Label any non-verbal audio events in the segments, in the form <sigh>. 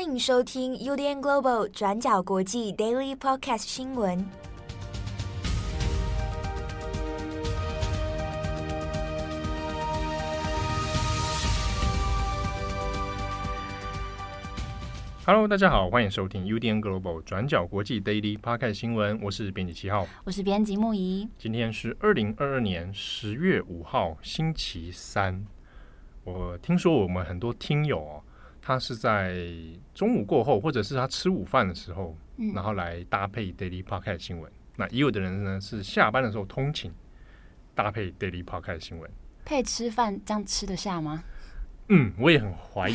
欢迎收听 UDN Global 转角国际 Daily Podcast 新闻。Hello，大家好，欢迎收听 UDN Global 转角国际 Daily Podcast 新闻。我是编辑七号，我是编辑木仪。今天是二零二二年十月五号，星期三。我听说我们很多听友哦，他是在中午过后，或者是他吃午饭的时候，嗯、然后来搭配 Daily Podcast 新闻。那也有的人呢是下班的时候通勤，搭配 Daily Podcast 新闻。配吃饭这样吃得下吗？嗯，我也很怀疑。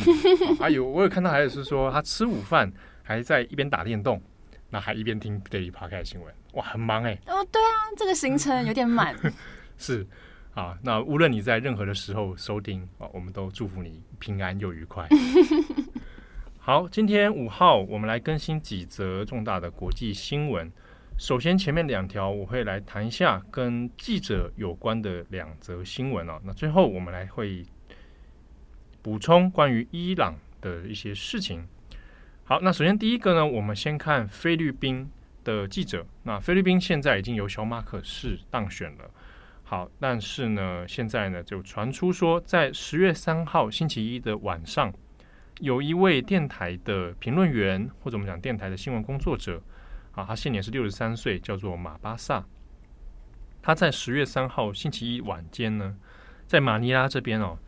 还 <laughs> 有，我有看到还有是说，他吃午饭还在一边打电动，那还一边听 Daily Podcast 新闻，哇，很忙哎。哦，对啊，这个行程有点满。<laughs> 是啊，那无论你在任何的时候收听啊，我们都祝福你平安又愉快。<laughs> 好，今天五号我们来更新几则重大的国际新闻。首先，前面两条我会来谈一下跟记者有关的两则新闻哦。那最后我们来会。补充关于伊朗的一些事情。好，那首先第一个呢，我们先看菲律宾的记者。那菲律宾现在已经由小马可仕当选了。好，但是呢，现在呢就传出说，在十月三号星期一的晚上，有一位电台的评论员，或者我们讲电台的新闻工作者，啊，他现年是六十三岁，叫做马巴萨。他在十月三号星期一晚间呢，在马尼拉这边哦。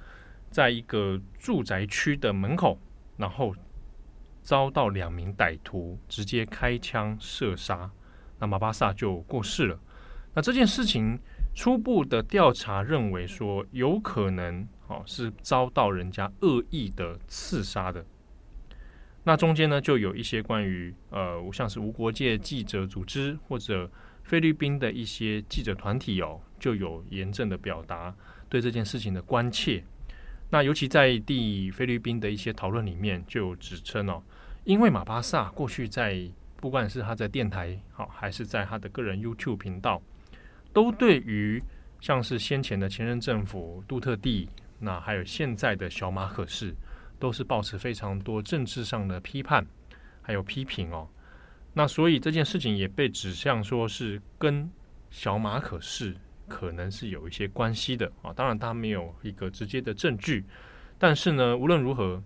在一个住宅区的门口，然后遭到两名歹徒直接开枪射杀，那马巴萨就过世了。那这件事情初步的调查认为说，有可能哦是遭到人家恶意的刺杀的。那中间呢，就有一些关于呃，像是无国界记者组织或者菲律宾的一些记者团体哦，就有严正的表达对这件事情的关切。那尤其在地菲律宾的一些讨论里面，就有指称哦，因为马巴萨过去在不管是他在电台好，还是在他的个人 YouTube 频道，都对于像是先前的前任政府杜特地，那还有现在的小马可士，都是抱持非常多政治上的批判还有批评哦。那所以这件事情也被指向说是跟小马可士。可能是有一些关系的啊，当然他没有一个直接的证据，但是呢，无论如何，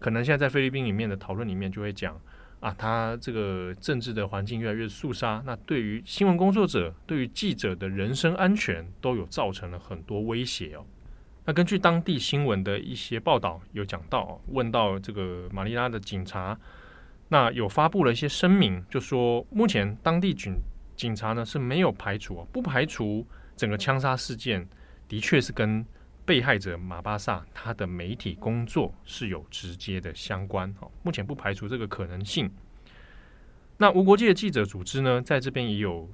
可能现在在菲律宾里面的讨论里面就会讲啊，他这个政治的环境越来越肃杀，那对于新闻工作者、对于记者的人身安全都有造成了很多威胁哦。那根据当地新闻的一些报道有讲到，问到这个马尼拉的警察，那有发布了一些声明，就说目前当地警警察呢是没有排除，不排除。整个枪杀事件的确是跟被害者马巴萨他的媒体工作是有直接的相关，目前不排除这个可能性。那无国界的记者组织呢，在这边也有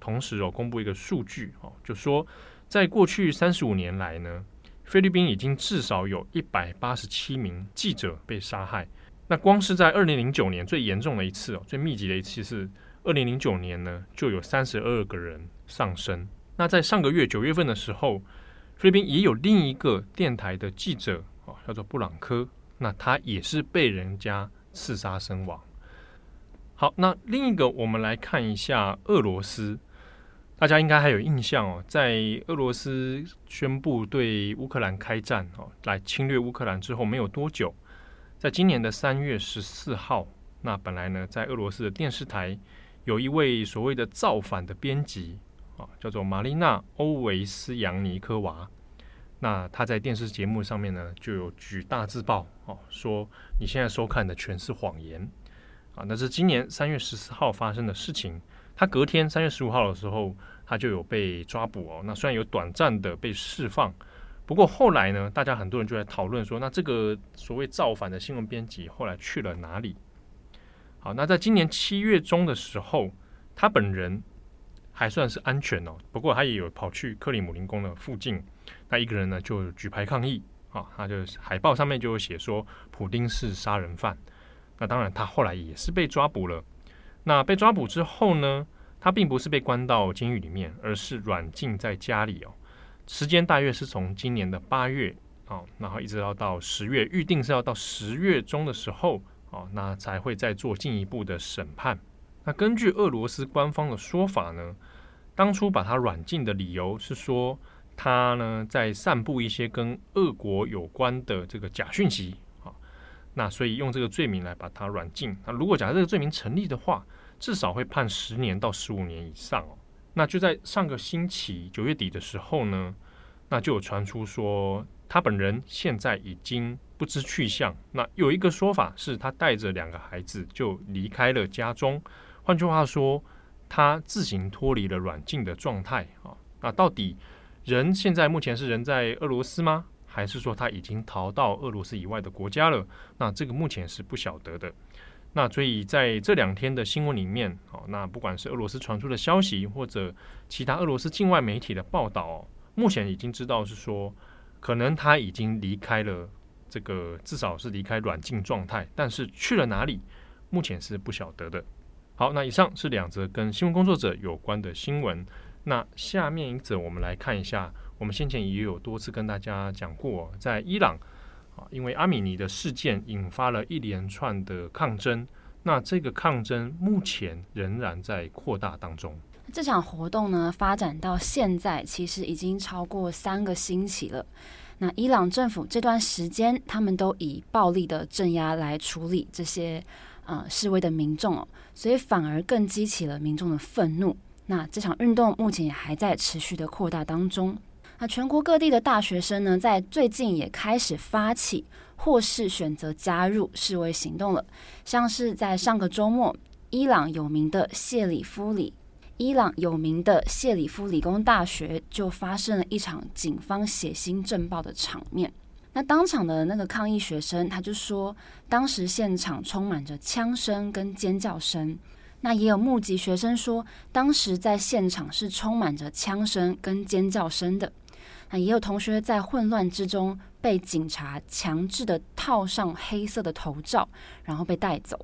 同时哦公布一个数据哦，就说在过去三十五年来呢，菲律宾已经至少有一百八十七名记者被杀害。那光是在二零零九年最严重的一次哦，最密集的一次是二零零九年呢，就有三十二个人丧生。那在上个月九月份的时候，菲律宾也有另一个电台的记者啊，叫做布朗科，那他也是被人家刺杀身亡。好，那另一个我们来看一下俄罗斯，大家应该还有印象哦，在俄罗斯宣布对乌克兰开战哦，来侵略乌克兰之后没有多久，在今年的三月十四号，那本来呢，在俄罗斯的电视台有一位所谓的造反的编辑。啊叫做玛丽娜·欧维斯扬尼科娃，那她在电视节目上面呢，就有举大字报哦，说你现在收看的全是谎言啊！那是今年三月十四号发生的事情。他隔天三月十五号的时候，他就有被抓捕哦。那虽然有短暂的被释放，不过后来呢，大家很多人就在讨论说，那这个所谓造反的新闻编辑后来去了哪里？好，那在今年七月中的时候，他本人。还算是安全哦，不过他也有跑去克里姆林宫的附近，那一个人呢就举牌抗议啊，他就海报上面就有写说普丁是杀人犯。那当然他后来也是被抓捕了。那被抓捕之后呢，他并不是被关到监狱里面，而是软禁在家里哦。时间大约是从今年的八月啊，然后一直到到十月，预定是要到十月中的时候哦，那才会再做进一步的审判。那根据俄罗斯官方的说法呢，当初把他软禁的理由是说他呢在散布一些跟俄国有关的这个假讯息啊，那所以用这个罪名来把他软禁。那如果假设这个罪名成立的话，至少会判十年到十五年以上哦。那就在上个星期九月底的时候呢，那就有传出说他本人现在已经不知去向。那有一个说法是他带着两个孩子就离开了家中。换句话说，他自行脱离了软禁的状态啊。那到底人现在目前是人在俄罗斯吗？还是说他已经逃到俄罗斯以外的国家了？那这个目前是不晓得的。那所以在这两天的新闻里面，哦，那不管是俄罗斯传出的消息，或者其他俄罗斯境外媒体的报道，目前已经知道是说，可能他已经离开了这个，至少是离开软禁状态，但是去了哪里，目前是不晓得的。好，那以上是两则跟新闻工作者有关的新闻。那下面一则，我们来看一下，我们先前也有多次跟大家讲过，在伊朗。啊，因为阿米尼的事件引发了一连串的抗争，那这个抗争目前仍然在扩大当中。这场活动呢，发展到现在其实已经超过三个星期了。那伊朗政府这段时间，他们都以暴力的镇压来处理这些呃示威的民众哦，所以反而更激起了民众的愤怒。那这场运动目前也还在持续的扩大当中。那全国各地的大学生呢，在最近也开始发起或是选择加入示威行动了。像是在上个周末，伊朗有名的谢里夫里，伊朗有名的谢里夫理工大学就发生了一场警方血腥镇暴的场面。那当场的那个抗议学生，他就说，当时现场充满着枪声跟尖叫声。那也有目击学生说，当时在现场是充满着枪声跟尖叫声的。那也有同学在混乱之中被警察强制的套上黑色的头罩，然后被带走。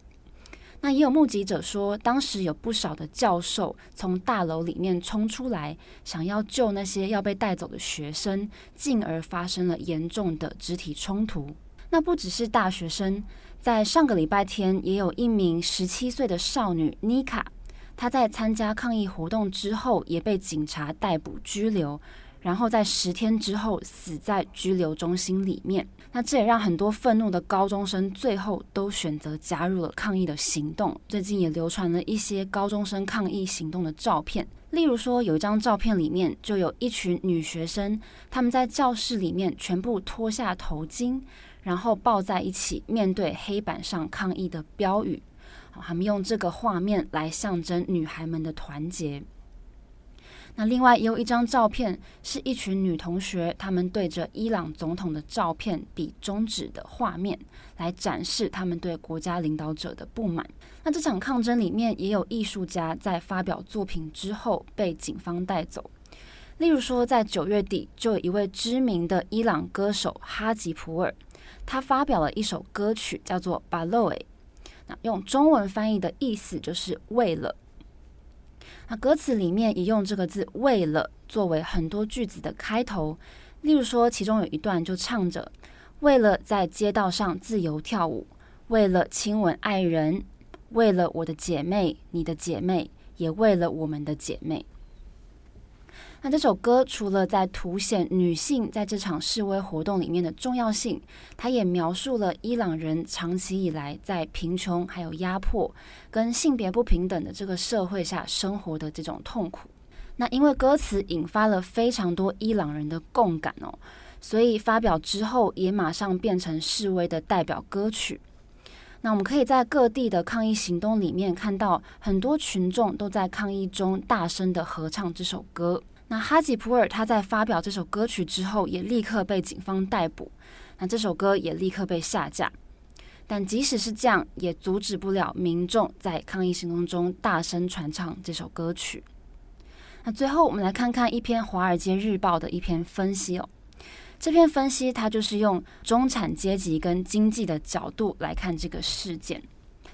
那也有目击者说，当时有不少的教授从大楼里面冲出来，想要救那些要被带走的学生，进而发生了严重的肢体冲突。那不只是大学生，在上个礼拜天，也有一名十七岁的少女妮卡，她在参加抗议活动之后，也被警察逮捕拘留。然后在十天之后死在拘留中心里面，那这也让很多愤怒的高中生最后都选择加入了抗议的行动。最近也流传了一些高中生抗议行动的照片，例如说有一张照片里面就有一群女学生，她们在教室里面全部脱下头巾，然后抱在一起，面对黑板上抗议的标语。好，他们用这个画面来象征女孩们的团结。那另外也有一张照片，是一群女同学，她们对着伊朗总统的照片比中指的画面，来展示她们对国家领导者的不满。那这场抗争里面也有艺术家在发表作品之后被警方带走，例如说在九月底，就有一位知名的伊朗歌手哈吉普尔，他发表了一首歌曲叫做《Baloy》，那用中文翻译的意思就是为了。那歌词里面也用这个字“为了”作为很多句子的开头，例如说，其中有一段就唱着：“为了在街道上自由跳舞，为了亲吻爱人，为了我的姐妹，你的姐妹，也为了我们的姐妹。”那这首歌除了在凸显女性在这场示威活动里面的重要性，它也描述了伊朗人长期以来在贫穷、还有压迫跟性别不平等的这个社会下生活的这种痛苦。那因为歌词引发了非常多伊朗人的共感哦，所以发表之后也马上变成示威的代表歌曲。那我们可以在各地的抗议行动里面看到很多群众都在抗议中大声的合唱这首歌。那哈吉普尔他在发表这首歌曲之后，也立刻被警方逮捕。那这首歌也立刻被下架。但即使是这样，也阻止不了民众在抗议行动中大声传唱这首歌曲。那最后，我们来看看一篇《华尔街日报》的一篇分析哦。这篇分析它就是用中产阶级跟经济的角度来看这个事件。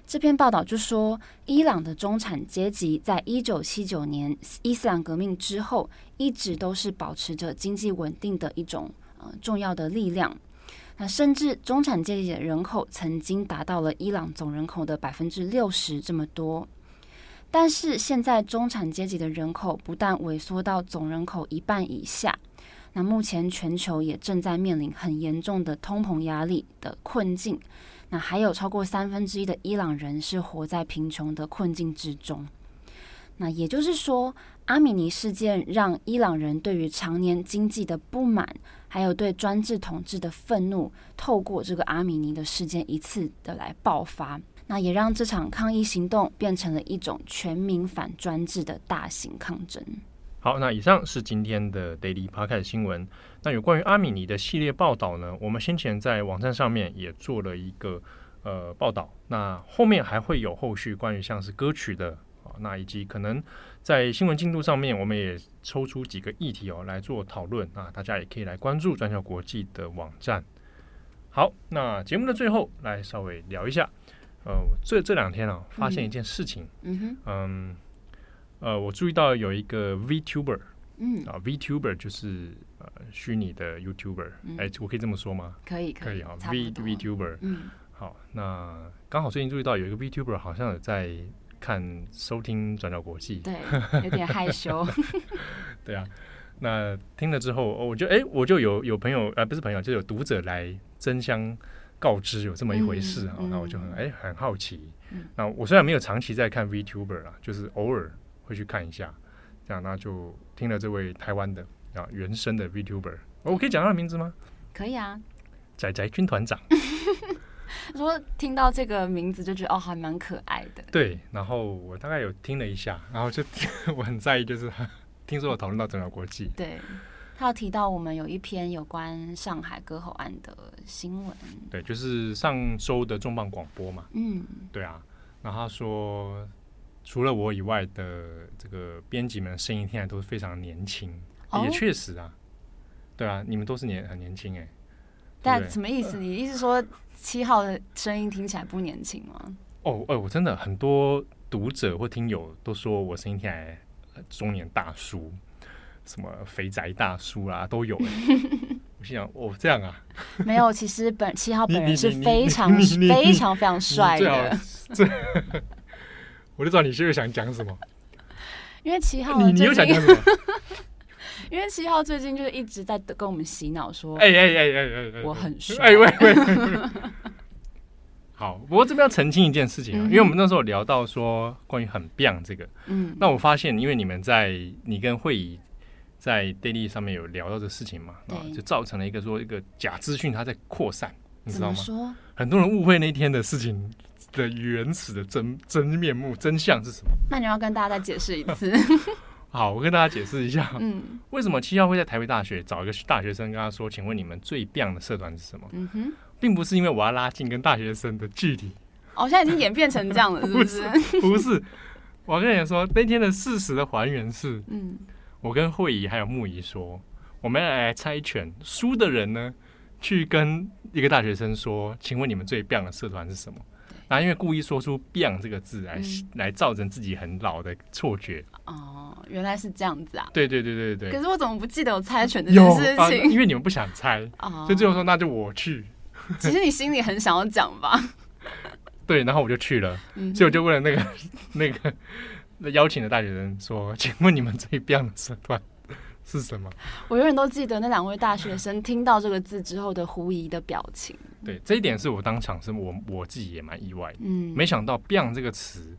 这篇报道就说，伊朗的中产阶级在一九七九年伊斯兰革命之后，一直都是保持着经济稳定的一种呃重要的力量。那甚至中产阶级的人口曾经达到了伊朗总人口的百分之六十这么多。但是现在中产阶级的人口不但萎缩到总人口一半以下，那目前全球也正在面临很严重的通膨压力的困境。那还有超过三分之一的伊朗人是活在贫穷的困境之中。那也就是说，阿米尼事件让伊朗人对于常年经济的不满，还有对专制统治的愤怒，透过这个阿米尼的事件一次的来爆发。那也让这场抗议行动变成了一种全民反专制的大型抗争。好，那以上是今天的 Daily Podcast 新闻。那有关于阿米尼的系列报道呢，我们先前在网站上面也做了一个呃报道。那后面还会有后续关于像是歌曲的啊，那以及可能在新闻进度上面，我们也抽出几个议题哦来做讨论啊，大家也可以来关注转角国际的网站。好，那节目的最后来稍微聊一下。呃，这这两天啊，发现一件事情，嗯哼，嗯，呃，我注意到有一个 VTuber，嗯。啊，VTuber 就是呃虚拟的 YouTuber，哎、嗯，我可以这么说吗？可以，可以啊，V VTuber，嗯，好，那刚好最近注意到有一个 VTuber 好像有在看收听转角国际，对，有点害羞，<laughs> 对啊，那听了之后，我就哎，我就有有朋友，呃，不是朋友，就有读者来争相。告知有这么一回事啊，那、嗯、我就很哎、欸、很好奇。嗯、那我虽然没有长期在看 VTuber 啊，就是偶尔会去看一下，这样那就听了这位台湾的啊原声的 VTuber，我可以讲他的名字吗？可以啊，仔仔军团长。<laughs> 说听到这个名字就觉得哦还蛮可爱的。对，然后我大概有听了一下，然后就 <laughs> 我很在意，就是 <laughs> 听说我讨论到整个国际。对。他有提到我们有一篇有关上海割喉案的新闻，对，就是上周的重磅广播嘛。嗯，对啊。然后他说，除了我以外的这个编辑们的声音听起来都是非常年轻，哦，也确实啊。对啊，你们都是年很年轻哎。但什么意思？你意思说七号的声音听起来不年轻吗？哦，哦，我真的很多读者或听友都说我声音听起来中年大叔。什么肥宅大叔啊都有，<laughs> 我心想哦，这样啊，没有，其实本七号本人 <laughs> 是非常非常非常帅的。<laughs> 这我就知道你现在想讲什么，<laughs> 因为七号你你又想讲什么？<laughs> 因为七号最近就是一直在跟我们洗脑说，哎哎哎哎哎，我很帅。哎喂喂，<laughs> 好，不过这边要澄清一件事情啊，因为我们那时候聊到说关于很 biang 这个，嗯，那我发现因为你们在你跟慧仪。在 Daily 上面有聊到这事情嘛？啊，就造成了一个说一个假资讯它在扩散，你知道吗？很多人误会那天的事情的原始的真真面目真相是什么？那你要跟大家再解释一次。<laughs> 好，我跟大家解释一下。嗯，为什么七号会在台北大学找一个大学生跟他说：“请问你们最 biang 的社团是什么？”嗯哼，并不是因为我要拉近跟大学生的距离。哦，现在已经演变成这样了，是不是？<laughs> 不是。我跟你说，那天的事实的还原是，嗯。我跟慧仪还有木仪说，我们要来猜拳，输的人呢，去跟一个大学生说，请问你们最 biang 的社团是什么？然后因为故意说出 biang 这个字来，嗯、来造成自己很老的错觉。哦，原来是这样子啊！对对对对对。可是我怎么不记得有猜拳这件事情？啊、因为你们不想猜，哦、所以最后说那就我去。其实你心里很想要讲吧？<laughs> 对，然后我就去了，嗯、所以我就问了那个 <laughs> 那个。那邀请的大学生说：“请问你们最 biang 的社团是什么？”我永远都记得那两位大学生听到这个字之后的狐疑的表情。对，这一点是我当场是我我自己也蛮意外的。嗯，没想到 “biang” 这个词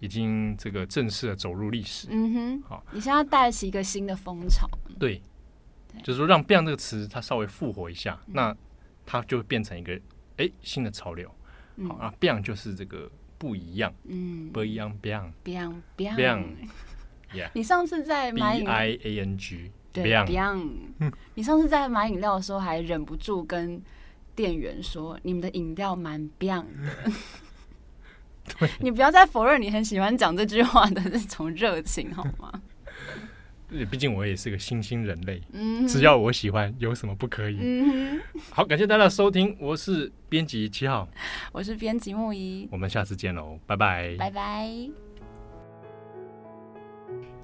已经这个正式的走入历史。嗯哼，好，你现在带起一个新的风潮。对，就是说让 “biang” 这个词它稍微复活一下，那它就变成一个哎新的潮流。好啊，“biang” 就是这个。不一样，嗯，不一样你上次在买饮，I A N G，对，Beyond。你上次在买饮料的时候还忍不住跟店员说，你们的饮料蛮 Beyond 的。<laughs> 你不要再否认你很喜欢讲这句话的那种热情好吗？<laughs> 毕竟我也是个新兴人类，嗯，只要我喜欢，有什么不可以？嗯，好，感谢大家的收听，我是编辑七号，我是编辑木一，我们下次见喽，拜拜，拜拜。